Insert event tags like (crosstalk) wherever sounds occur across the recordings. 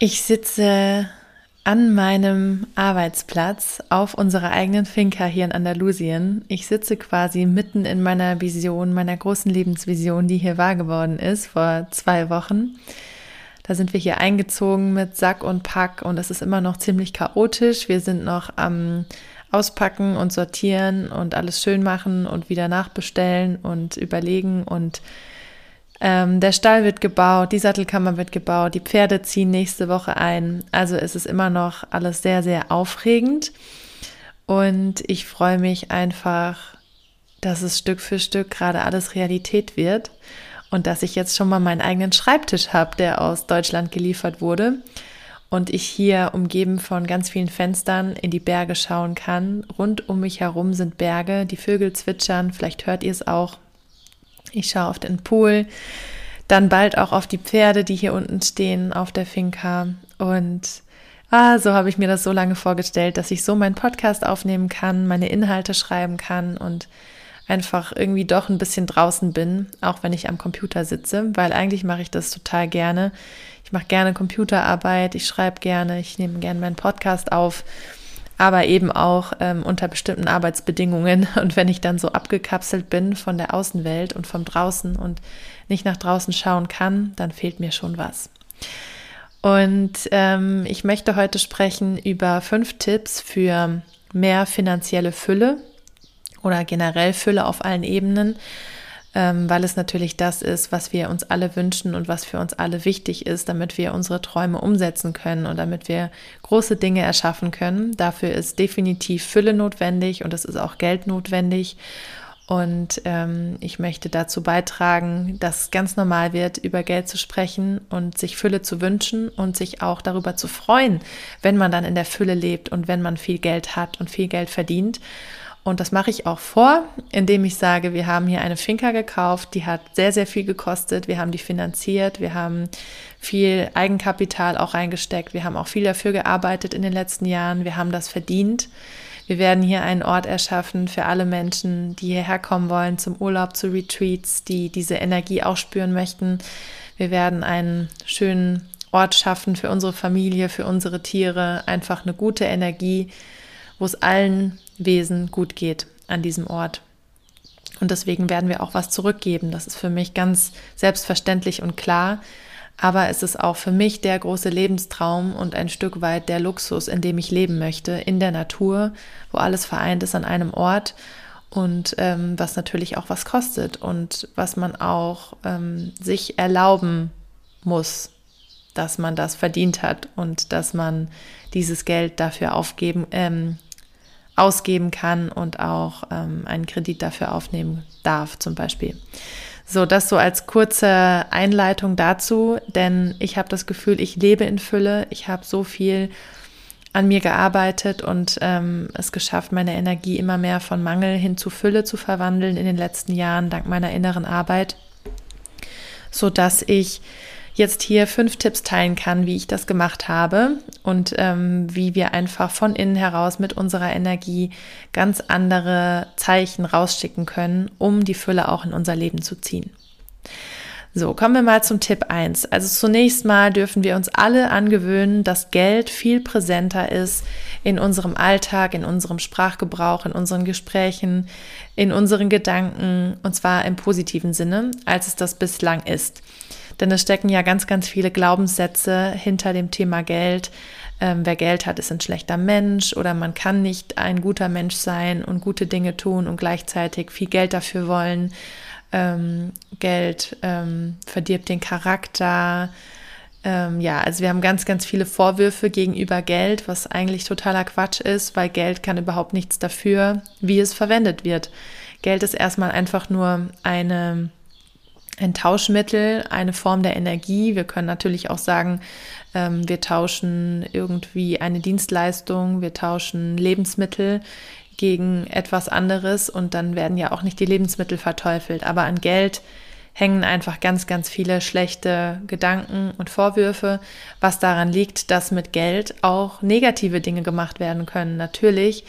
Ich sitze an meinem Arbeitsplatz auf unserer eigenen Finca hier in Andalusien. Ich sitze quasi mitten in meiner Vision, meiner großen Lebensvision, die hier wahr geworden ist vor zwei Wochen. Da sind wir hier eingezogen mit Sack und Pack und es ist immer noch ziemlich chaotisch. Wir sind noch am Auspacken und sortieren und alles schön machen und wieder nachbestellen und überlegen und ähm, der Stall wird gebaut, die Sattelkammer wird gebaut, die Pferde ziehen nächste Woche ein. Also es ist immer noch alles sehr, sehr aufregend. Und ich freue mich einfach, dass es Stück für Stück gerade alles Realität wird und dass ich jetzt schon mal meinen eigenen Schreibtisch habe, der aus Deutschland geliefert wurde. Und ich hier umgeben von ganz vielen Fenstern in die Berge schauen kann. Rund um mich herum sind Berge, die Vögel zwitschern, vielleicht hört ihr es auch. Ich schaue auf den Pool, dann bald auch auf die Pferde, die hier unten stehen auf der Finca. Und ah, so habe ich mir das so lange vorgestellt, dass ich so meinen Podcast aufnehmen kann, meine Inhalte schreiben kann und einfach irgendwie doch ein bisschen draußen bin, auch wenn ich am Computer sitze, weil eigentlich mache ich das total gerne. Ich mache gerne Computerarbeit, ich schreibe gerne, ich nehme gerne meinen Podcast auf aber eben auch ähm, unter bestimmten Arbeitsbedingungen. (laughs) Und wenn ich dann so abgekapselt bin von der Außenwelt und vom Draußen und nicht nach draußen schauen kann, dann fehlt mir schon was. Und ähm, ich möchte heute sprechen über fünf Tipps für mehr finanzielle Fülle oder generell Fülle auf allen Ebenen weil es natürlich das ist, was wir uns alle wünschen und was für uns alle wichtig ist, damit wir unsere Träume umsetzen können und damit wir große Dinge erschaffen können. Dafür ist definitiv Fülle notwendig und es ist auch Geld notwendig. Und ähm, ich möchte dazu beitragen, dass es ganz normal wird, über Geld zu sprechen und sich Fülle zu wünschen und sich auch darüber zu freuen, wenn man dann in der Fülle lebt und wenn man viel Geld hat und viel Geld verdient. Und das mache ich auch vor, indem ich sage, wir haben hier eine Finca gekauft, die hat sehr, sehr viel gekostet. Wir haben die finanziert, wir haben viel Eigenkapital auch reingesteckt, wir haben auch viel dafür gearbeitet in den letzten Jahren, wir haben das verdient. Wir werden hier einen Ort erschaffen für alle Menschen, die hierher kommen wollen zum Urlaub, zu Retreats, die diese Energie auch spüren möchten. Wir werden einen schönen Ort schaffen für unsere Familie, für unsere Tiere, einfach eine gute Energie, wo es allen Wesen gut geht an diesem Ort. Und deswegen werden wir auch was zurückgeben. Das ist für mich ganz selbstverständlich und klar. Aber es ist auch für mich der große Lebenstraum und ein Stück weit der Luxus, in dem ich leben möchte, in der Natur, wo alles vereint ist an einem Ort und ähm, was natürlich auch was kostet und was man auch ähm, sich erlauben muss, dass man das verdient hat und dass man dieses Geld dafür aufgeben, ähm, ausgeben kann und auch ähm, einen Kredit dafür aufnehmen darf, zum Beispiel. So, das so als kurze Einleitung dazu, denn ich habe das Gefühl, ich lebe in Fülle. Ich habe so viel an mir gearbeitet und ähm, es geschafft, meine Energie immer mehr von Mangel hin zu Fülle zu verwandeln in den letzten Jahren, dank meiner inneren Arbeit, so dass ich jetzt hier fünf Tipps teilen kann, wie ich das gemacht habe und ähm, wie wir einfach von innen heraus mit unserer Energie ganz andere Zeichen rausschicken können, um die Fülle auch in unser Leben zu ziehen. So, kommen wir mal zum Tipp 1. Also zunächst mal dürfen wir uns alle angewöhnen, dass Geld viel präsenter ist in unserem Alltag, in unserem Sprachgebrauch, in unseren Gesprächen, in unseren Gedanken, und zwar im positiven Sinne, als es das bislang ist. Denn es stecken ja ganz, ganz viele Glaubenssätze hinter dem Thema Geld. Ähm, wer Geld hat, ist ein schlechter Mensch oder man kann nicht ein guter Mensch sein und gute Dinge tun und gleichzeitig viel Geld dafür wollen. Ähm, Geld ähm, verdirbt den Charakter. Ähm, ja, also wir haben ganz, ganz viele Vorwürfe gegenüber Geld, was eigentlich totaler Quatsch ist, weil Geld kann überhaupt nichts dafür, wie es verwendet wird. Geld ist erstmal einfach nur eine ein Tauschmittel, eine Form der Energie. Wir können natürlich auch sagen, ähm, wir tauschen irgendwie eine Dienstleistung, wir tauschen Lebensmittel gegen etwas anderes und dann werden ja auch nicht die Lebensmittel verteufelt. Aber an Geld hängen einfach ganz, ganz viele schlechte Gedanken und Vorwürfe, was daran liegt, dass mit Geld auch negative Dinge gemacht werden können. Natürlich,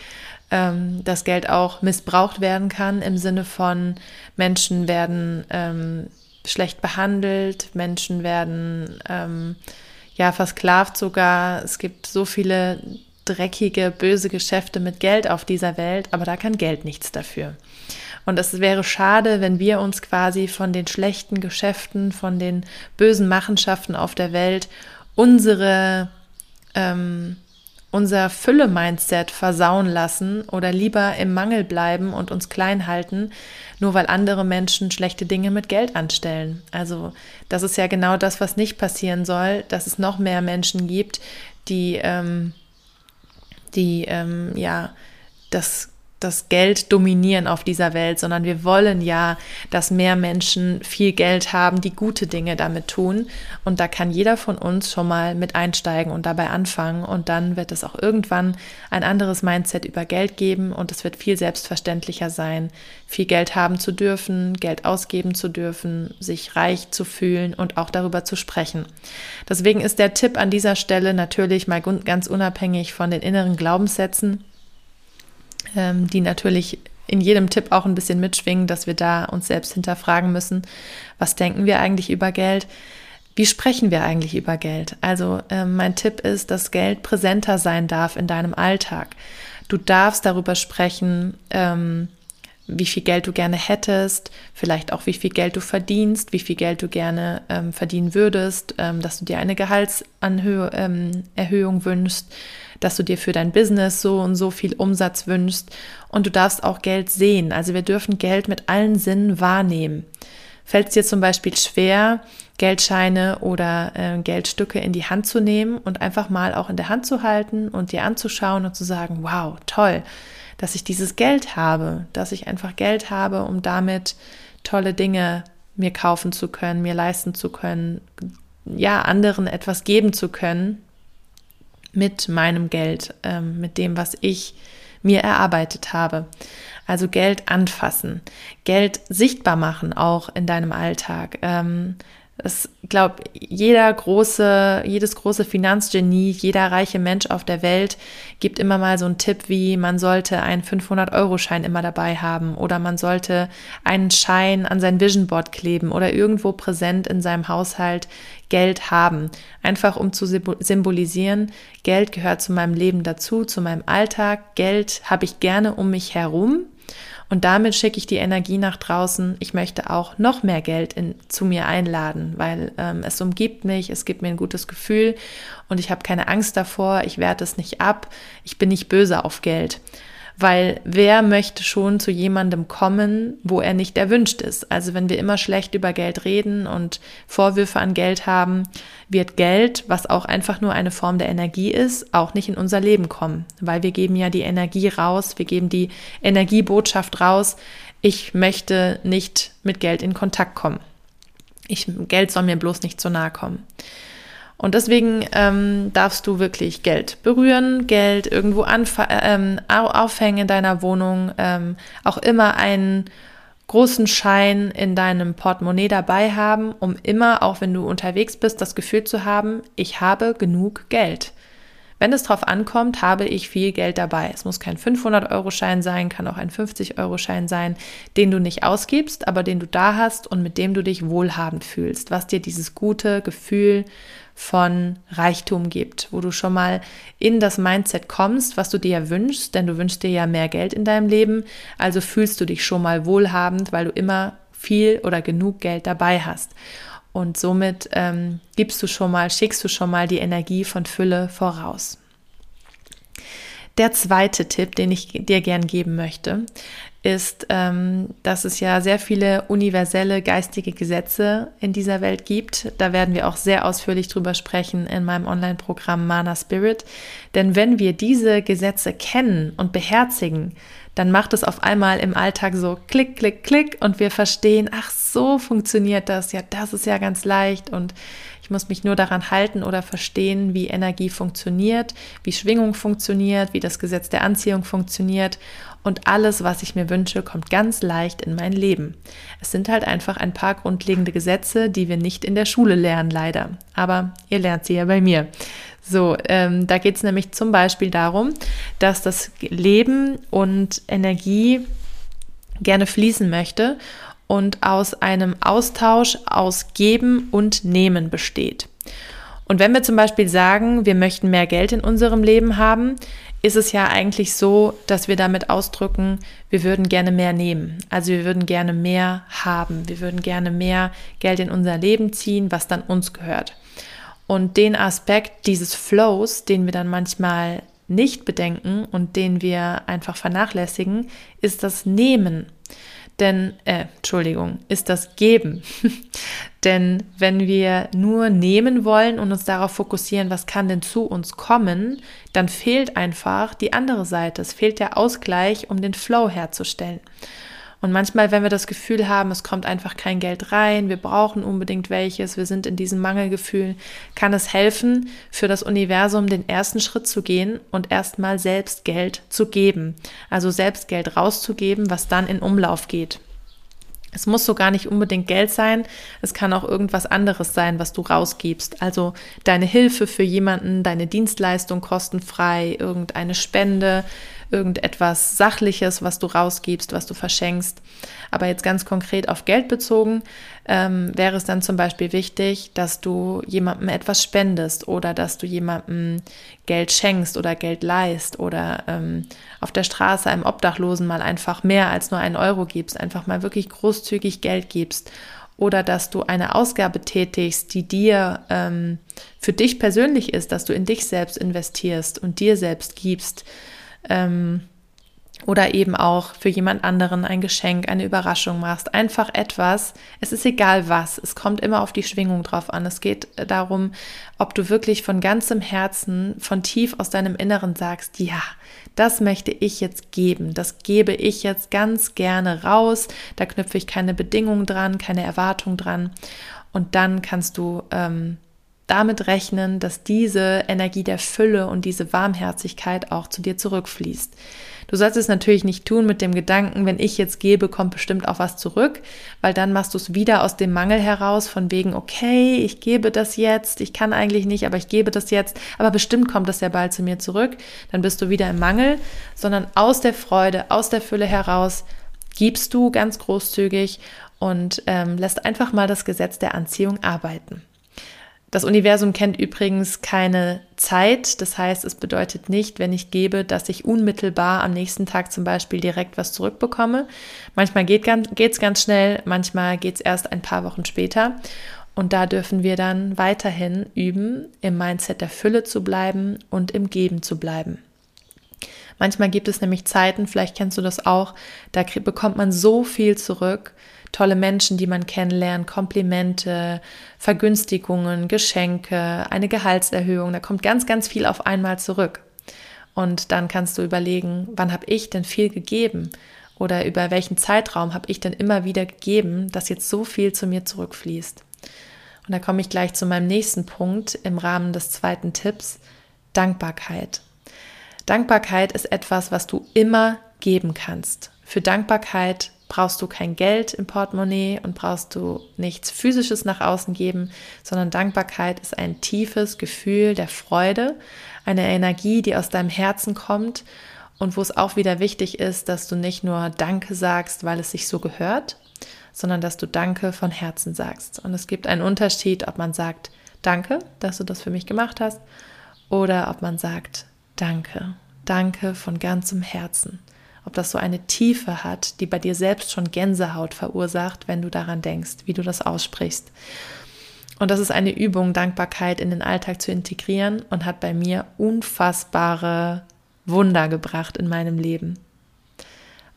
ähm, dass Geld auch missbraucht werden kann im Sinne von Menschen werden ähm, schlecht behandelt, Menschen werden ähm, ja versklavt sogar. Es gibt so viele dreckige, böse Geschäfte mit Geld auf dieser Welt, aber da kann Geld nichts dafür. Und es wäre schade, wenn wir uns quasi von den schlechten Geschäften, von den bösen Machenschaften auf der Welt unsere ähm, unser Fülle-Mindset versauen lassen oder lieber im Mangel bleiben und uns klein halten, nur weil andere Menschen schlechte Dinge mit Geld anstellen. Also das ist ja genau das, was nicht passieren soll, dass es noch mehr Menschen gibt, die, ähm, die ähm, ja das das Geld dominieren auf dieser Welt, sondern wir wollen ja, dass mehr Menschen viel Geld haben, die gute Dinge damit tun. Und da kann jeder von uns schon mal mit einsteigen und dabei anfangen. Und dann wird es auch irgendwann ein anderes Mindset über Geld geben und es wird viel selbstverständlicher sein, viel Geld haben zu dürfen, Geld ausgeben zu dürfen, sich reich zu fühlen und auch darüber zu sprechen. Deswegen ist der Tipp an dieser Stelle natürlich mal ganz unabhängig von den inneren Glaubenssätzen, die natürlich in jedem Tipp auch ein bisschen mitschwingen, dass wir da uns selbst hinterfragen müssen, was denken wir eigentlich über Geld? Wie sprechen wir eigentlich über Geld? Also äh, mein Tipp ist, dass Geld präsenter sein darf in deinem Alltag. Du darfst darüber sprechen, ähm, wie viel Geld du gerne hättest, vielleicht auch wie viel Geld du verdienst, wie viel Geld du gerne ähm, verdienen würdest, ähm, dass du dir eine Gehaltserhöhung ähm, wünschst, dass du dir für dein Business so und so viel Umsatz wünschst und du darfst auch Geld sehen. Also wir dürfen Geld mit allen Sinnen wahrnehmen. Fällt es dir zum Beispiel schwer, Geldscheine oder äh, Geldstücke in die Hand zu nehmen und einfach mal auch in der Hand zu halten und dir anzuschauen und zu sagen, wow, toll, dass ich dieses Geld habe, dass ich einfach Geld habe, um damit tolle Dinge mir kaufen zu können, mir leisten zu können, ja, anderen etwas geben zu können, mit meinem Geld, ähm, mit dem, was ich mir erarbeitet habe. Also Geld anfassen, Geld sichtbar machen, auch in deinem Alltag. Ähm, es glaube jeder große, jedes große Finanzgenie, jeder reiche Mensch auf der Welt gibt immer mal so einen Tipp wie man sollte einen 500 Euro Schein immer dabei haben oder man sollte einen Schein an sein Vision Board kleben oder irgendwo präsent in seinem Haushalt Geld haben. Einfach um zu symbolisieren, Geld gehört zu meinem Leben dazu, zu meinem Alltag. Geld habe ich gerne um mich herum. Und damit schicke ich die Energie nach draußen. Ich möchte auch noch mehr Geld in, zu mir einladen, weil ähm, es umgibt mich, es gibt mir ein gutes Gefühl und ich habe keine Angst davor, ich werte es nicht ab, ich bin nicht böse auf Geld. Weil wer möchte schon zu jemandem kommen, wo er nicht erwünscht ist? Also wenn wir immer schlecht über Geld reden und Vorwürfe an Geld haben, wird Geld, was auch einfach nur eine Form der Energie ist, auch nicht in unser Leben kommen. Weil wir geben ja die Energie raus, wir geben die Energiebotschaft raus. Ich möchte nicht mit Geld in Kontakt kommen. Ich, Geld soll mir bloß nicht zu nahe kommen. Und deswegen ähm, darfst du wirklich Geld berühren, Geld irgendwo ähm, aufhängen in deiner Wohnung, ähm, auch immer einen großen Schein in deinem Portemonnaie dabei haben, um immer, auch wenn du unterwegs bist, das Gefühl zu haben, ich habe genug Geld. Wenn es drauf ankommt, habe ich viel Geld dabei. Es muss kein 500-Euro-Schein sein, kann auch ein 50-Euro-Schein sein, den du nicht ausgibst, aber den du da hast und mit dem du dich wohlhabend fühlst, was dir dieses gute Gefühl von Reichtum gibt, wo du schon mal in das Mindset kommst, was du dir ja wünschst, denn du wünschst dir ja mehr Geld in deinem Leben, also fühlst du dich schon mal wohlhabend, weil du immer viel oder genug Geld dabei hast. Und somit ähm, gibst du schon mal, schickst du schon mal die Energie von Fülle voraus. Der zweite Tipp, den ich dir gern geben möchte, ist, ähm, dass es ja sehr viele universelle geistige Gesetze in dieser Welt gibt. Da werden wir auch sehr ausführlich drüber sprechen in meinem Online-Programm Mana Spirit. Denn wenn wir diese Gesetze kennen und beherzigen, dann macht es auf einmal im Alltag so klick, klick, klick und wir verstehen, ach so funktioniert das, ja, das ist ja ganz leicht und ich muss mich nur daran halten oder verstehen, wie Energie funktioniert, wie Schwingung funktioniert, wie das Gesetz der Anziehung funktioniert und alles, was ich mir wünsche, kommt ganz leicht in mein Leben. Es sind halt einfach ein paar grundlegende Gesetze, die wir nicht in der Schule lernen, leider. Aber ihr lernt sie ja bei mir. So, ähm, da geht es nämlich zum Beispiel darum, dass das Leben und Energie gerne fließen möchte und aus einem Austausch aus Geben und Nehmen besteht. Und wenn wir zum Beispiel sagen, wir möchten mehr Geld in unserem Leben haben, ist es ja eigentlich so, dass wir damit ausdrücken, wir würden gerne mehr nehmen. Also wir würden gerne mehr haben. Wir würden gerne mehr Geld in unser Leben ziehen, was dann uns gehört. Und den Aspekt dieses Flows, den wir dann manchmal nicht bedenken und den wir einfach vernachlässigen, ist das Nehmen. Denn, äh, Entschuldigung, ist das Geben. (laughs) denn wenn wir nur nehmen wollen und uns darauf fokussieren, was kann denn zu uns kommen, dann fehlt einfach die andere Seite. Es fehlt der Ausgleich, um den Flow herzustellen. Und manchmal, wenn wir das Gefühl haben, es kommt einfach kein Geld rein, wir brauchen unbedingt welches, wir sind in diesem Mangelgefühl, kann es helfen, für das Universum den ersten Schritt zu gehen und erstmal selbst Geld zu geben. Also selbst Geld rauszugeben, was dann in Umlauf geht. Es muss so gar nicht unbedingt Geld sein, es kann auch irgendwas anderes sein, was du rausgibst. Also deine Hilfe für jemanden, deine Dienstleistung kostenfrei, irgendeine Spende, irgendetwas Sachliches, was du rausgibst, was du verschenkst. Aber jetzt ganz konkret auf Geld bezogen, ähm, wäre es dann zum Beispiel wichtig, dass du jemandem etwas spendest oder dass du jemandem Geld schenkst oder Geld leist oder ähm, auf der Straße einem Obdachlosen mal einfach mehr als nur einen Euro gibst, einfach mal wirklich großzügig Geld gibst oder dass du eine Ausgabe tätigst, die dir ähm, für dich persönlich ist, dass du in dich selbst investierst und dir selbst gibst. Ähm, oder eben auch für jemand anderen ein Geschenk, eine Überraschung machst. Einfach etwas. Es ist egal was. Es kommt immer auf die Schwingung drauf an. Es geht darum, ob du wirklich von ganzem Herzen, von tief aus deinem Inneren sagst, ja, das möchte ich jetzt geben. Das gebe ich jetzt ganz gerne raus. Da knüpfe ich keine Bedingungen dran, keine Erwartung dran. Und dann kannst du ähm, damit rechnen, dass diese Energie der Fülle und diese Warmherzigkeit auch zu dir zurückfließt. Du sollst es natürlich nicht tun mit dem Gedanken, wenn ich jetzt gebe, kommt bestimmt auch was zurück, weil dann machst du es wieder aus dem Mangel heraus, von wegen, okay, ich gebe das jetzt, ich kann eigentlich nicht, aber ich gebe das jetzt, aber bestimmt kommt das ja bald zu mir zurück, dann bist du wieder im Mangel, sondern aus der Freude, aus der Fülle heraus gibst du ganz großzügig und ähm, lässt einfach mal das Gesetz der Anziehung arbeiten. Das Universum kennt übrigens keine Zeit. Das heißt, es bedeutet nicht, wenn ich gebe, dass ich unmittelbar am nächsten Tag zum Beispiel direkt was zurückbekomme. Manchmal geht es ganz schnell, manchmal geht es erst ein paar Wochen später. Und da dürfen wir dann weiterhin üben, im Mindset der Fülle zu bleiben und im Geben zu bleiben. Manchmal gibt es nämlich Zeiten, vielleicht kennst du das auch, da bekommt man so viel zurück tolle Menschen, die man kennenlernt, Komplimente, Vergünstigungen, Geschenke, eine Gehaltserhöhung. Da kommt ganz, ganz viel auf einmal zurück. Und dann kannst du überlegen, wann habe ich denn viel gegeben? Oder über welchen Zeitraum habe ich denn immer wieder gegeben, dass jetzt so viel zu mir zurückfließt? Und da komme ich gleich zu meinem nächsten Punkt im Rahmen des zweiten Tipps, Dankbarkeit. Dankbarkeit ist etwas, was du immer geben kannst. Für Dankbarkeit brauchst du kein Geld im Portemonnaie und brauchst du nichts Physisches nach außen geben, sondern Dankbarkeit ist ein tiefes Gefühl der Freude, eine Energie, die aus deinem Herzen kommt und wo es auch wieder wichtig ist, dass du nicht nur Danke sagst, weil es sich so gehört, sondern dass du Danke von Herzen sagst. Und es gibt einen Unterschied, ob man sagt Danke, dass du das für mich gemacht hast, oder ob man sagt Danke, Danke von ganzem Herzen ob das so eine Tiefe hat, die bei dir selbst schon Gänsehaut verursacht, wenn du daran denkst, wie du das aussprichst. Und das ist eine Übung, Dankbarkeit in den Alltag zu integrieren und hat bei mir unfassbare Wunder gebracht in meinem Leben.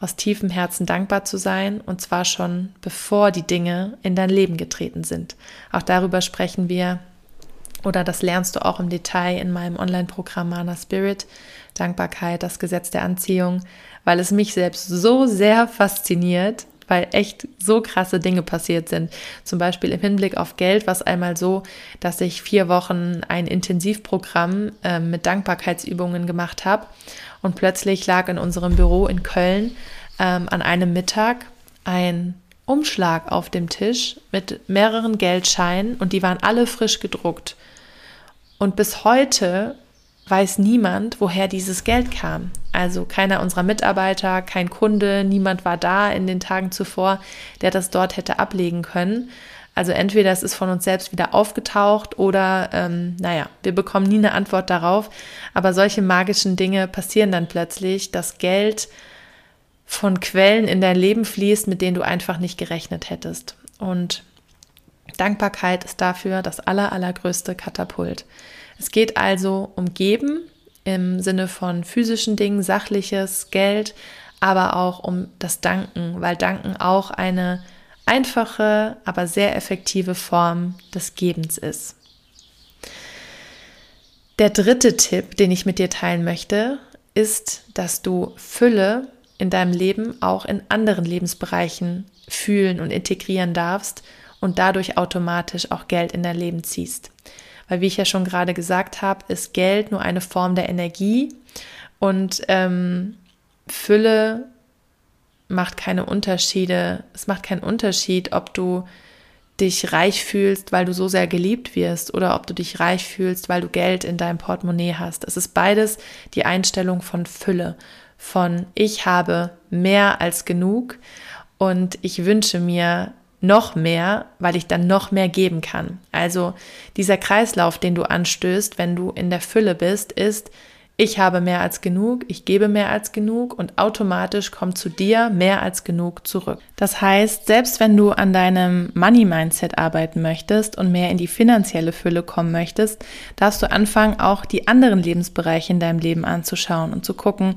aus tiefem Herzen dankbar zu sein und zwar schon bevor die Dinge in dein Leben getreten sind. Auch darüber sprechen wir oder das lernst du auch im Detail in meinem Online-Programm Mana Spirit. Dankbarkeit, das Gesetz der Anziehung, weil es mich selbst so sehr fasziniert, weil echt so krasse Dinge passiert sind. Zum Beispiel im Hinblick auf Geld war es einmal so, dass ich vier Wochen ein Intensivprogramm äh, mit Dankbarkeitsübungen gemacht habe und plötzlich lag in unserem Büro in Köln ähm, an einem Mittag ein Umschlag auf dem Tisch mit mehreren Geldscheinen und die waren alle frisch gedruckt. Und bis heute weiß niemand, woher dieses Geld kam. Also keiner unserer Mitarbeiter, kein Kunde, niemand war da in den Tagen zuvor, der das dort hätte ablegen können. Also entweder es ist von uns selbst wieder aufgetaucht oder, ähm, naja, wir bekommen nie eine Antwort darauf. Aber solche magischen Dinge passieren dann plötzlich, dass Geld von Quellen in dein Leben fließt, mit denen du einfach nicht gerechnet hättest. Und Dankbarkeit ist dafür das aller, allergrößte Katapult. Es geht also um Geben im Sinne von physischen Dingen, sachliches, Geld, aber auch um das Danken, weil Danken auch eine einfache, aber sehr effektive Form des Gebens ist. Der dritte Tipp, den ich mit dir teilen möchte, ist, dass du Fülle in deinem Leben auch in anderen Lebensbereichen fühlen und integrieren darfst und dadurch automatisch auch Geld in dein Leben ziehst. Weil wie ich ja schon gerade gesagt habe, ist Geld nur eine Form der Energie und ähm, Fülle macht keine Unterschiede. Es macht keinen Unterschied, ob du dich reich fühlst, weil du so sehr geliebt wirst oder ob du dich reich fühlst, weil du Geld in deinem Portemonnaie hast. Es ist beides die Einstellung von Fülle, von ich habe mehr als genug und ich wünsche mir noch mehr, weil ich dann noch mehr geben kann. Also dieser Kreislauf, den du anstößt, wenn du in der Fülle bist, ist, ich habe mehr als genug, ich gebe mehr als genug und automatisch kommt zu dir mehr als genug zurück. Das heißt, selbst wenn du an deinem Money Mindset arbeiten möchtest und mehr in die finanzielle Fülle kommen möchtest, darfst du anfangen, auch die anderen Lebensbereiche in deinem Leben anzuschauen und zu gucken,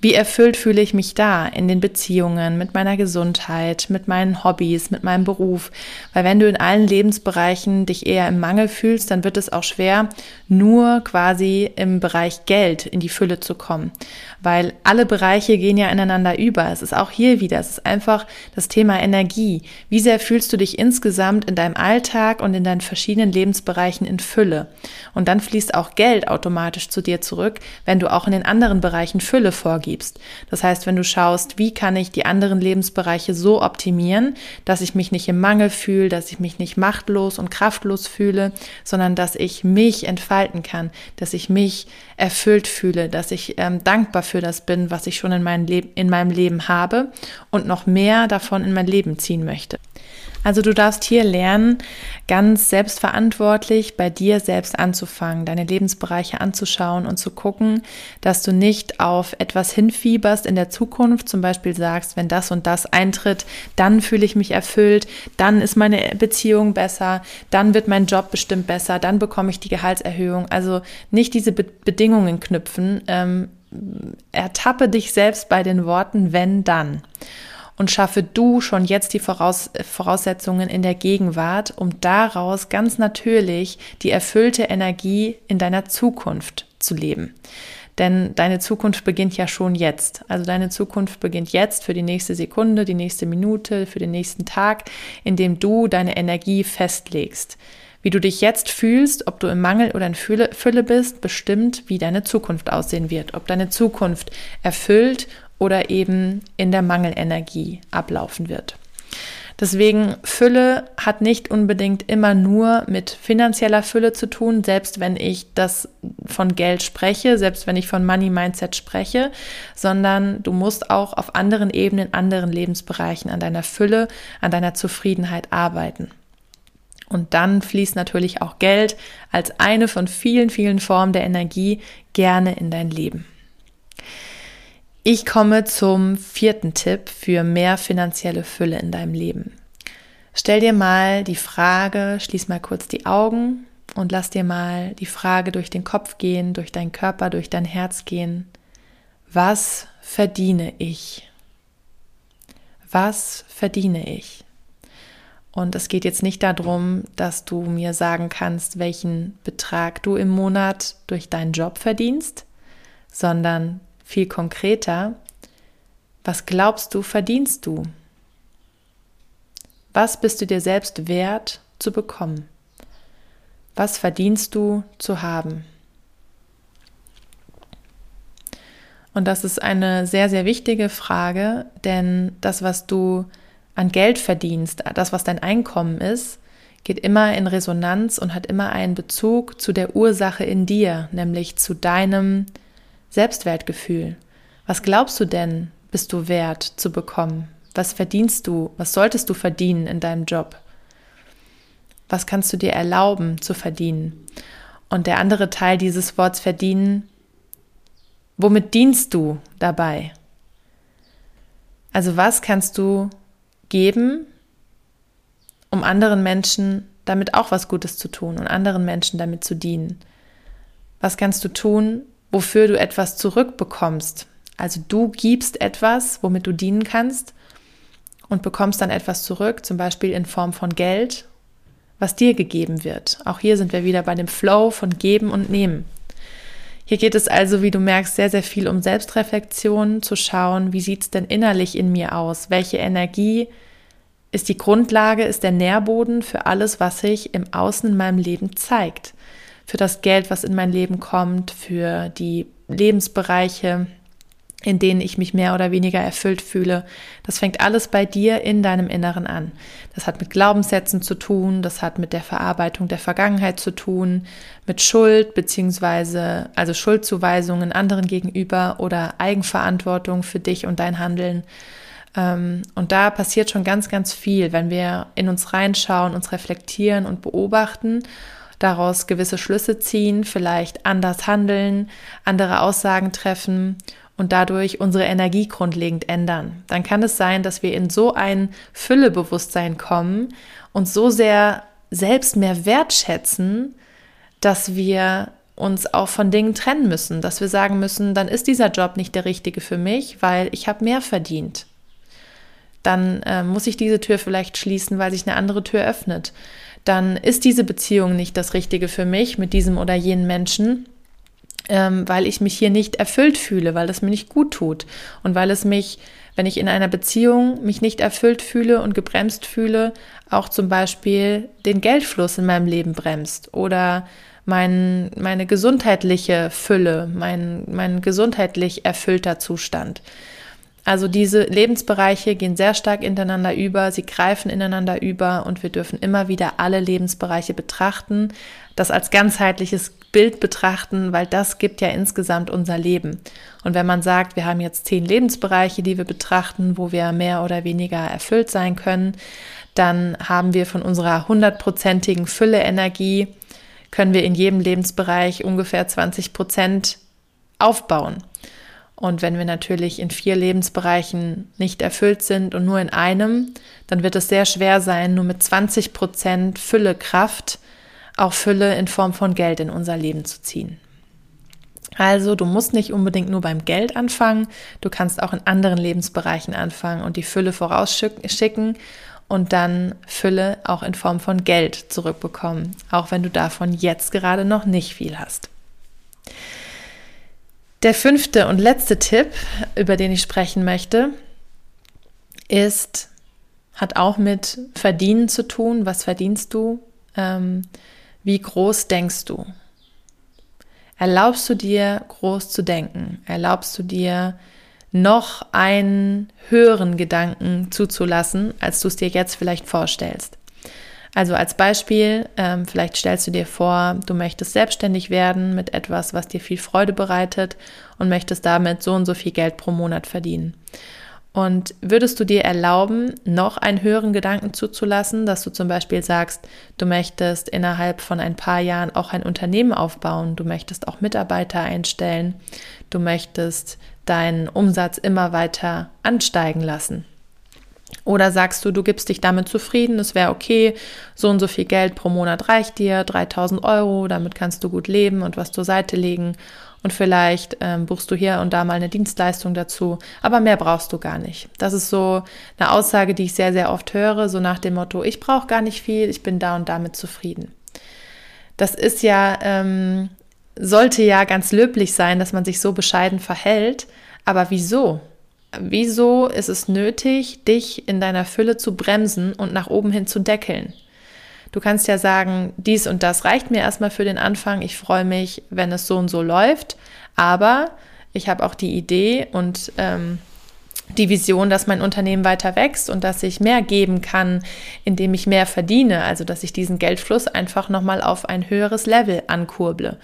wie erfüllt fühle ich mich da in den Beziehungen, mit meiner Gesundheit, mit meinen Hobbys, mit meinem Beruf. Weil wenn du in allen Lebensbereichen dich eher im Mangel fühlst, dann wird es auch schwer, nur quasi im Bereich Geld in die Fülle zu kommen. Weil alle Bereiche gehen ja ineinander über. Es ist auch hier wieder, es ist einfach das Thema Energie. Wie sehr fühlst du dich insgesamt in deinem Alltag und in deinen verschiedenen Lebensbereichen in Fülle? Und dann fließt auch Geld automatisch zu dir zurück, wenn du auch in den anderen Bereichen Fülle vorgibst gibst. Das heißt, wenn du schaust, wie kann ich die anderen Lebensbereiche so optimieren, dass ich mich nicht im Mangel fühle, dass ich mich nicht machtlos und kraftlos fühle, sondern dass ich mich entfalten kann, dass ich mich erfüllt fühle, dass ich ähm, dankbar für das bin, was ich schon in, mein in meinem Leben habe und noch mehr davon in mein Leben ziehen möchte. Also du darfst hier lernen, ganz selbstverantwortlich bei dir selbst anzufangen, deine Lebensbereiche anzuschauen und zu gucken, dass du nicht auf etwas hinfieberst in der Zukunft, zum Beispiel sagst, wenn das und das eintritt, dann fühle ich mich erfüllt, dann ist meine Beziehung besser, dann wird mein Job bestimmt besser, dann bekomme ich die Gehaltserhöhung. Also nicht diese Be Bedingungen knüpfen. Ähm, ertappe dich selbst bei den Worten wenn dann und schaffe du schon jetzt die Voraus Voraussetzungen in der Gegenwart, um daraus ganz natürlich die erfüllte Energie in deiner Zukunft zu leben. Denn deine Zukunft beginnt ja schon jetzt. Also deine Zukunft beginnt jetzt für die nächste Sekunde, die nächste Minute, für den nächsten Tag, in dem du deine Energie festlegst. Wie du dich jetzt fühlst, ob du im Mangel oder in Fülle bist, bestimmt, wie deine Zukunft aussehen wird. Ob deine Zukunft erfüllt oder eben in der Mangelenergie ablaufen wird. Deswegen Fülle hat nicht unbedingt immer nur mit finanzieller Fülle zu tun, selbst wenn ich das von Geld spreche, selbst wenn ich von Money Mindset spreche, sondern du musst auch auf anderen Ebenen, anderen Lebensbereichen an deiner Fülle, an deiner Zufriedenheit arbeiten. Und dann fließt natürlich auch Geld als eine von vielen, vielen Formen der Energie gerne in dein Leben. Ich komme zum vierten Tipp für mehr finanzielle Fülle in deinem Leben. Stell dir mal die Frage, schließ mal kurz die Augen und lass dir mal die Frage durch den Kopf gehen, durch deinen Körper, durch dein Herz gehen. Was verdiene ich? Was verdiene ich? Und es geht jetzt nicht darum, dass du mir sagen kannst, welchen Betrag du im Monat durch deinen Job verdienst, sondern viel konkreter, was glaubst du, verdienst du? Was bist du dir selbst wert zu bekommen? Was verdienst du zu haben? Und das ist eine sehr, sehr wichtige Frage, denn das, was du an Geld verdienst, das, was dein Einkommen ist, geht immer in Resonanz und hat immer einen Bezug zu der Ursache in dir, nämlich zu deinem Selbstwertgefühl. Was glaubst du denn, bist du wert zu bekommen? Was verdienst du? Was solltest du verdienen in deinem Job? Was kannst du dir erlauben zu verdienen? Und der andere Teil dieses Worts verdienen, womit dienst du dabei? Also was kannst du geben, um anderen Menschen damit auch was Gutes zu tun und anderen Menschen damit zu dienen? Was kannst du tun, wofür du etwas zurückbekommst? Also du gibst etwas, womit du dienen kannst und bekommst dann etwas zurück, zum Beispiel in Form von Geld, was dir gegeben wird. Auch hier sind wir wieder bei dem Flow von Geben und Nehmen. Hier geht es also, wie du merkst, sehr, sehr viel um Selbstreflexion, zu schauen, wie sieht es denn innerlich in mir aus? Welche Energie ist die Grundlage, ist der Nährboden für alles, was sich im Außen in meinem Leben zeigt? Für das Geld, was in mein Leben kommt, für die Lebensbereiche, in denen ich mich mehr oder weniger erfüllt fühle. Das fängt alles bei dir in deinem Inneren an. Das hat mit Glaubenssätzen zu tun, das hat mit der Verarbeitung der Vergangenheit zu tun, mit Schuld beziehungsweise also Schuldzuweisungen anderen gegenüber oder Eigenverantwortung für dich und dein Handeln. Ähm, und da passiert schon ganz, ganz viel, wenn wir in uns reinschauen, uns reflektieren und beobachten daraus gewisse Schlüsse ziehen, vielleicht anders handeln, andere Aussagen treffen und dadurch unsere Energie grundlegend ändern. Dann kann es sein, dass wir in so ein Füllebewusstsein kommen und so sehr selbst mehr wertschätzen, dass wir uns auch von Dingen trennen müssen, dass wir sagen müssen, dann ist dieser Job nicht der richtige für mich, weil ich habe mehr verdient. Dann äh, muss ich diese Tür vielleicht schließen, weil sich eine andere Tür öffnet. Dann ist diese Beziehung nicht das Richtige für mich mit diesem oder jenen Menschen ähm, weil ich mich hier nicht erfüllt fühle, weil es mir nicht gut tut und weil es mich, wenn ich in einer Beziehung mich nicht erfüllt fühle und gebremst fühle, auch zum Beispiel den Geldfluss in meinem Leben bremst oder mein, meine gesundheitliche Fülle, mein, mein gesundheitlich erfüllter Zustand. Also diese Lebensbereiche gehen sehr stark ineinander über, sie greifen ineinander über und wir dürfen immer wieder alle Lebensbereiche betrachten, das als ganzheitliches Bild betrachten, weil das gibt ja insgesamt unser Leben. Und wenn man sagt, wir haben jetzt zehn Lebensbereiche, die wir betrachten, wo wir mehr oder weniger erfüllt sein können, dann haben wir von unserer hundertprozentigen Fülle Energie, können wir in jedem Lebensbereich ungefähr 20 Prozent aufbauen. Und wenn wir natürlich in vier Lebensbereichen nicht erfüllt sind und nur in einem, dann wird es sehr schwer sein, nur mit 20 Prozent Füllekraft auch Fülle in Form von Geld in unser Leben zu ziehen. Also du musst nicht unbedingt nur beim Geld anfangen, du kannst auch in anderen Lebensbereichen anfangen und die Fülle vorausschicken und dann Fülle auch in Form von Geld zurückbekommen, auch wenn du davon jetzt gerade noch nicht viel hast. Der fünfte und letzte Tipp, über den ich sprechen möchte, ist, hat auch mit Verdienen zu tun. Was verdienst du? Ähm, wie groß denkst du? Erlaubst du dir, groß zu denken? Erlaubst du dir, noch einen höheren Gedanken zuzulassen, als du es dir jetzt vielleicht vorstellst? Also als Beispiel, ähm, vielleicht stellst du dir vor, du möchtest selbstständig werden mit etwas, was dir viel Freude bereitet und möchtest damit so und so viel Geld pro Monat verdienen. Und würdest du dir erlauben, noch einen höheren Gedanken zuzulassen, dass du zum Beispiel sagst, du möchtest innerhalb von ein paar Jahren auch ein Unternehmen aufbauen, du möchtest auch Mitarbeiter einstellen, du möchtest deinen Umsatz immer weiter ansteigen lassen. Oder sagst du, du gibst dich damit zufrieden, es wäre okay, so und so viel Geld pro Monat reicht dir, 3000 Euro, damit kannst du gut leben und was zur Seite legen. Und vielleicht ähm, buchst du hier und da mal eine Dienstleistung dazu, aber mehr brauchst du gar nicht. Das ist so eine Aussage, die ich sehr, sehr oft höre, so nach dem Motto, ich brauche gar nicht viel, ich bin da und damit zufrieden. Das ist ja, ähm, sollte ja ganz löblich sein, dass man sich so bescheiden verhält, aber wieso? Wieso ist es nötig, dich in deiner Fülle zu bremsen und nach oben hin zu deckeln? Du kannst ja sagen, dies und das reicht mir erstmal für den Anfang. Ich freue mich, wenn es so und so läuft. Aber ich habe auch die Idee und ähm, die Vision, dass mein Unternehmen weiter wächst und dass ich mehr geben kann, indem ich mehr verdiene. Also dass ich diesen Geldfluss einfach nochmal auf ein höheres Level ankurble.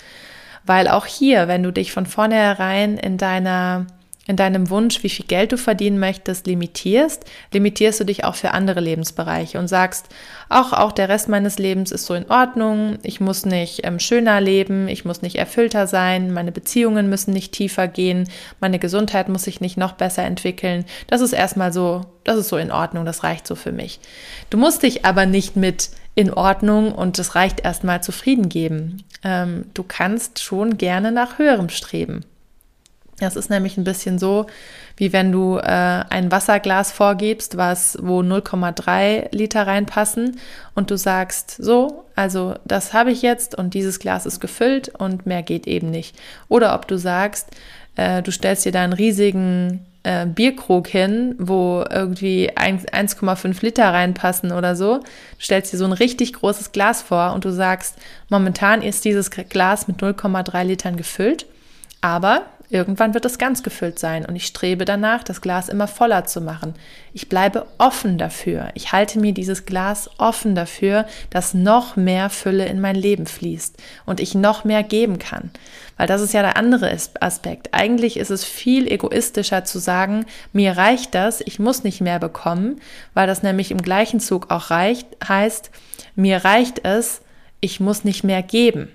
Weil auch hier, wenn du dich von vornherein in deiner in deinem Wunsch, wie viel Geld du verdienen möchtest, limitierst, limitierst du dich auch für andere Lebensbereiche und sagst, auch, auch der Rest meines Lebens ist so in Ordnung, ich muss nicht ähm, schöner leben, ich muss nicht erfüllter sein, meine Beziehungen müssen nicht tiefer gehen, meine Gesundheit muss sich nicht noch besser entwickeln. Das ist erstmal so, das ist so in Ordnung, das reicht so für mich. Du musst dich aber nicht mit in Ordnung und es reicht erstmal zufrieden geben. Ähm, du kannst schon gerne nach höherem streben. Das ist nämlich ein bisschen so, wie wenn du äh, ein Wasserglas vorgibst, was wo 0,3 Liter reinpassen und du sagst, so, also das habe ich jetzt und dieses Glas ist gefüllt und mehr geht eben nicht. Oder ob du sagst, äh, du stellst dir da einen riesigen äh, Bierkrug hin, wo irgendwie 1,5 Liter reinpassen oder so. Du stellst dir so ein richtig großes Glas vor und du sagst, momentan ist dieses Glas mit 0,3 Litern gefüllt, aber Irgendwann wird es ganz gefüllt sein und ich strebe danach, das Glas immer voller zu machen. Ich bleibe offen dafür. Ich halte mir dieses Glas offen dafür, dass noch mehr Fülle in mein Leben fließt und ich noch mehr geben kann. Weil das ist ja der andere Aspekt. Eigentlich ist es viel egoistischer zu sagen, mir reicht das, ich muss nicht mehr bekommen, weil das nämlich im gleichen Zug auch reicht, heißt, mir reicht es, ich muss nicht mehr geben.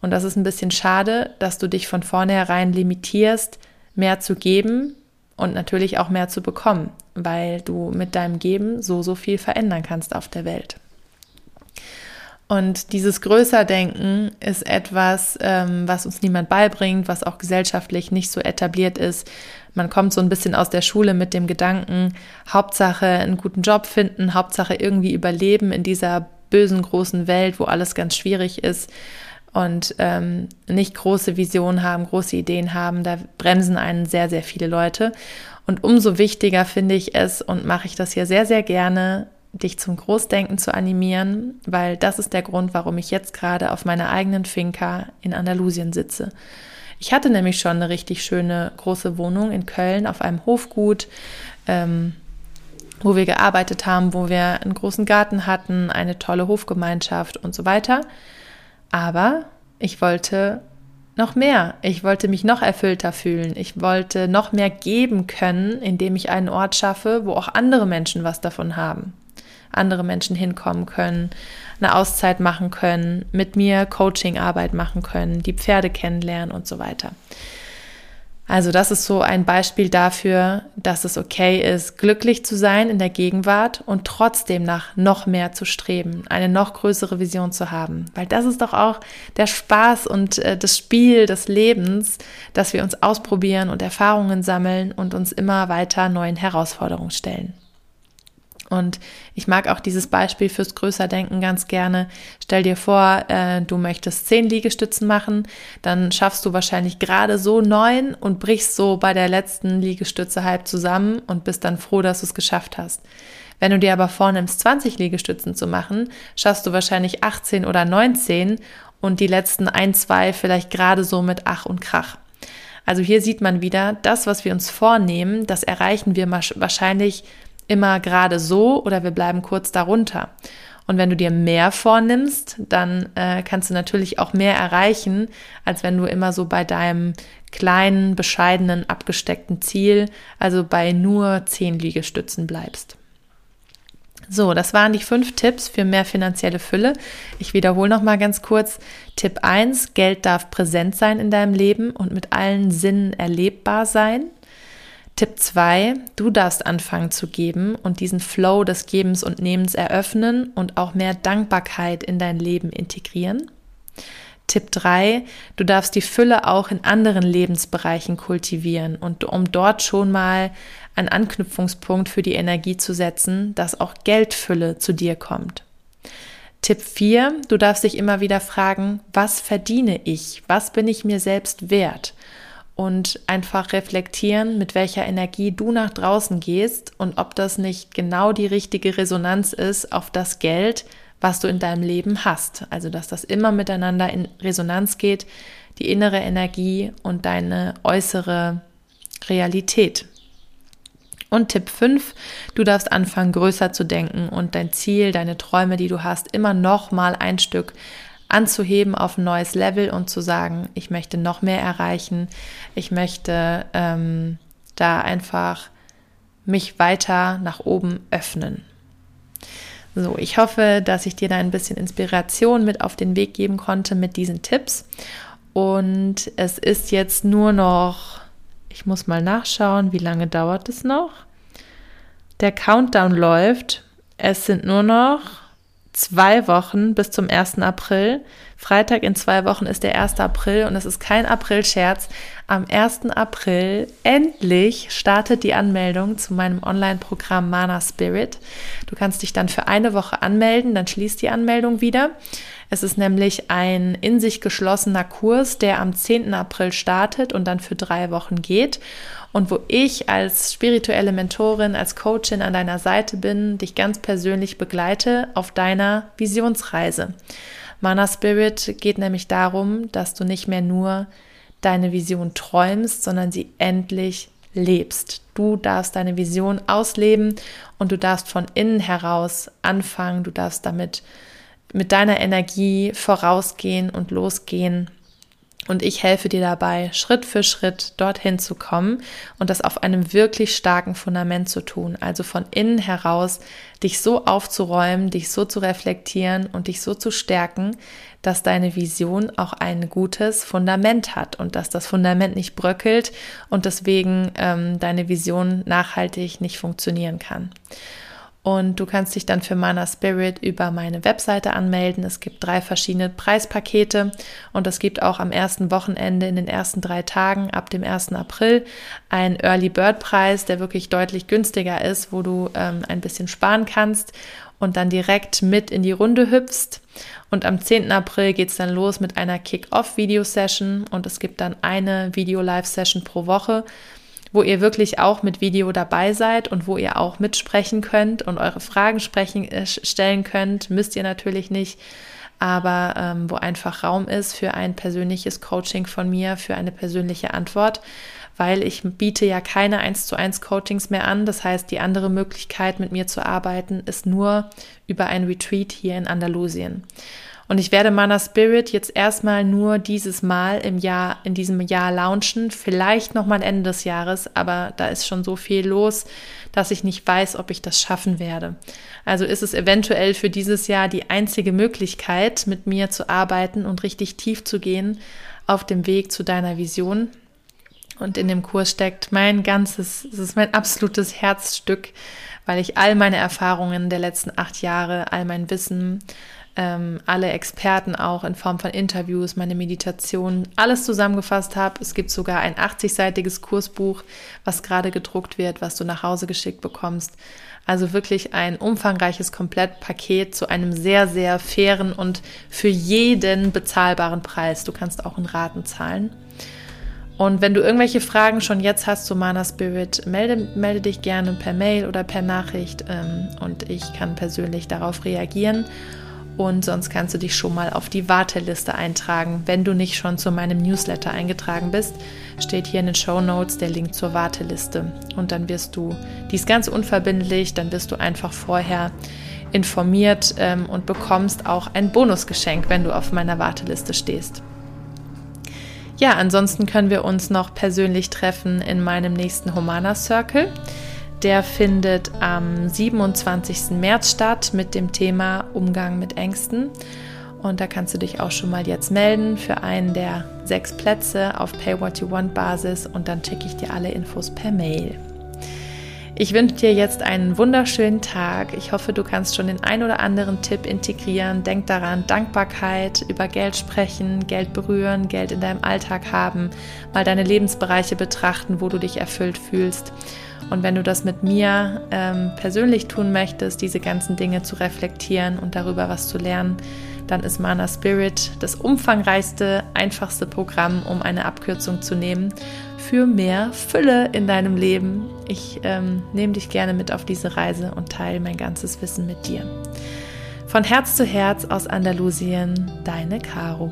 Und das ist ein bisschen schade, dass du dich von vornherein limitierst, mehr zu geben und natürlich auch mehr zu bekommen, weil du mit deinem Geben so, so viel verändern kannst auf der Welt. Und dieses Größerdenken ist etwas, ähm, was uns niemand beibringt, was auch gesellschaftlich nicht so etabliert ist. Man kommt so ein bisschen aus der Schule mit dem Gedanken, Hauptsache einen guten Job finden, Hauptsache irgendwie überleben in dieser bösen großen Welt, wo alles ganz schwierig ist und ähm, nicht große Visionen haben, große Ideen haben, da bremsen einen sehr, sehr viele Leute. Und umso wichtiger finde ich es und mache ich das hier sehr, sehr gerne, dich zum Großdenken zu animieren, weil das ist der Grund, warum ich jetzt gerade auf meiner eigenen Finca in Andalusien sitze. Ich hatte nämlich schon eine richtig schöne große Wohnung in Köln auf einem Hofgut, ähm, wo wir gearbeitet haben, wo wir einen großen Garten hatten, eine tolle Hofgemeinschaft und so weiter. Aber ich wollte noch mehr. Ich wollte mich noch erfüllter fühlen. Ich wollte noch mehr geben können, indem ich einen Ort schaffe, wo auch andere Menschen was davon haben. Andere Menschen hinkommen können, eine Auszeit machen können, mit mir Coachingarbeit machen können, die Pferde kennenlernen und so weiter. Also das ist so ein Beispiel dafür, dass es okay ist, glücklich zu sein in der Gegenwart und trotzdem nach noch mehr zu streben, eine noch größere Vision zu haben. Weil das ist doch auch der Spaß und äh, das Spiel des Lebens, dass wir uns ausprobieren und Erfahrungen sammeln und uns immer weiter neuen Herausforderungen stellen. Und ich mag auch dieses Beispiel fürs Größerdenken ganz gerne. Stell dir vor, äh, du möchtest zehn Liegestützen machen, dann schaffst du wahrscheinlich gerade so neun und brichst so bei der letzten Liegestütze halb zusammen und bist dann froh, dass du es geschafft hast. Wenn du dir aber vornimmst, 20 Liegestützen zu machen, schaffst du wahrscheinlich 18 oder 19 und die letzten ein, zwei vielleicht gerade so mit Ach und Krach. Also hier sieht man wieder, das, was wir uns vornehmen, das erreichen wir wahrscheinlich immer gerade so oder wir bleiben kurz darunter. Und wenn du dir mehr vornimmst, dann äh, kannst du natürlich auch mehr erreichen, als wenn du immer so bei deinem kleinen, bescheidenen, abgesteckten Ziel, also bei nur zehn Liegestützen bleibst. So, das waren die fünf Tipps für mehr finanzielle Fülle. Ich wiederhole noch mal ganz kurz. Tipp 1, Geld darf präsent sein in deinem Leben und mit allen Sinnen erlebbar sein. Tipp 2, du darfst anfangen zu geben und diesen Flow des Gebens und Nehmens eröffnen und auch mehr Dankbarkeit in dein Leben integrieren. Tipp 3, du darfst die Fülle auch in anderen Lebensbereichen kultivieren und um dort schon mal einen Anknüpfungspunkt für die Energie zu setzen, dass auch Geldfülle zu dir kommt. Tipp 4, du darfst dich immer wieder fragen, was verdiene ich? Was bin ich mir selbst wert? Und einfach reflektieren, mit welcher Energie du nach draußen gehst und ob das nicht genau die richtige Resonanz ist auf das Geld, was du in deinem Leben hast. Also, dass das immer miteinander in Resonanz geht, die innere Energie und deine äußere Realität. Und Tipp 5, du darfst anfangen, größer zu denken und dein Ziel, deine Träume, die du hast, immer noch mal ein Stück anzuheben auf ein neues Level und zu sagen, ich möchte noch mehr erreichen, ich möchte ähm, da einfach mich weiter nach oben öffnen. So, ich hoffe, dass ich dir da ein bisschen Inspiration mit auf den Weg geben konnte mit diesen Tipps. Und es ist jetzt nur noch, ich muss mal nachschauen, wie lange dauert es noch? Der Countdown läuft. Es sind nur noch zwei Wochen bis zum 1. April. Freitag in zwei Wochen ist der 1. April und es ist kein April-Scherz. Am 1. April endlich startet die Anmeldung zu meinem Online-Programm Mana Spirit. Du kannst dich dann für eine Woche anmelden, dann schließt die Anmeldung wieder. Es ist nämlich ein in sich geschlossener Kurs, der am 10. April startet und dann für drei Wochen geht und wo ich als spirituelle Mentorin, als Coachin an deiner Seite bin, dich ganz persönlich begleite auf deiner Visionsreise. Mana Spirit geht nämlich darum, dass du nicht mehr nur deine Vision träumst, sondern sie endlich lebst. Du darfst deine Vision ausleben und du darfst von innen heraus anfangen, du darfst damit mit deiner Energie vorausgehen und losgehen. Und ich helfe dir dabei, Schritt für Schritt dorthin zu kommen und das auf einem wirklich starken Fundament zu tun. Also von innen heraus dich so aufzuräumen, dich so zu reflektieren und dich so zu stärken, dass deine Vision auch ein gutes Fundament hat und dass das Fundament nicht bröckelt und deswegen ähm, deine Vision nachhaltig nicht funktionieren kann. Und du kannst dich dann für Mana Spirit über meine Webseite anmelden. Es gibt drei verschiedene Preispakete und es gibt auch am ersten Wochenende in den ersten drei Tagen ab dem 1. April einen Early Bird Preis, der wirklich deutlich günstiger ist, wo du ähm, ein bisschen sparen kannst und dann direkt mit in die Runde hüpfst. Und am 10. April geht es dann los mit einer Kick-Off-Video-Session und es gibt dann eine Video-Live-Session pro Woche wo ihr wirklich auch mit Video dabei seid und wo ihr auch mitsprechen könnt und eure Fragen sprechen, äh, stellen könnt. Müsst ihr natürlich nicht, aber ähm, wo einfach Raum ist für ein persönliches Coaching von mir, für eine persönliche Antwort, weil ich biete ja keine 1 zu 1 Coachings mehr an. Das heißt, die andere Möglichkeit, mit mir zu arbeiten, ist nur über ein Retreat hier in Andalusien. Und ich werde Mana Spirit jetzt erstmal nur dieses Mal im Jahr, in diesem Jahr launchen. Vielleicht nochmal Ende des Jahres, aber da ist schon so viel los, dass ich nicht weiß, ob ich das schaffen werde. Also ist es eventuell für dieses Jahr die einzige Möglichkeit, mit mir zu arbeiten und richtig tief zu gehen auf dem Weg zu deiner Vision. Und in dem Kurs steckt mein ganzes, es ist mein absolutes Herzstück, weil ich all meine Erfahrungen der letzten acht Jahre, all mein Wissen, ähm, alle Experten auch in Form von Interviews, meine Meditation, alles zusammengefasst habe. Es gibt sogar ein 80-seitiges Kursbuch, was gerade gedruckt wird, was du nach Hause geschickt bekommst. Also wirklich ein umfangreiches Komplettpaket zu einem sehr, sehr fairen und für jeden bezahlbaren Preis. Du kannst auch in Raten zahlen. Und wenn du irgendwelche Fragen schon jetzt hast zu Mana Spirit, melde, melde dich gerne per Mail oder per Nachricht ähm, und ich kann persönlich darauf reagieren. Und sonst kannst du dich schon mal auf die Warteliste eintragen. Wenn du nicht schon zu meinem Newsletter eingetragen bist, steht hier in den Show Notes der Link zur Warteliste. Und dann wirst du, die ist ganz unverbindlich, dann wirst du einfach vorher informiert ähm, und bekommst auch ein Bonusgeschenk, wenn du auf meiner Warteliste stehst. Ja, ansonsten können wir uns noch persönlich treffen in meinem nächsten Humana Circle. Der findet am 27. März statt mit dem Thema Umgang mit Ängsten. Und da kannst du dich auch schon mal jetzt melden für einen der sechs Plätze auf Pay What You Want Basis und dann schicke ich dir alle Infos per Mail. Ich wünsche dir jetzt einen wunderschönen Tag. Ich hoffe, du kannst schon den ein oder anderen Tipp integrieren. Denk daran, Dankbarkeit, über Geld sprechen, Geld berühren, Geld in deinem Alltag haben, mal deine Lebensbereiche betrachten, wo du dich erfüllt fühlst. Und wenn du das mit mir ähm, persönlich tun möchtest, diese ganzen Dinge zu reflektieren und darüber was zu lernen, dann ist Mana Spirit das umfangreichste, einfachste Programm, um eine Abkürzung zu nehmen für mehr Fülle in deinem Leben. Ich ähm, nehme dich gerne mit auf diese Reise und teile mein ganzes Wissen mit dir. Von Herz zu Herz aus Andalusien, deine Caro.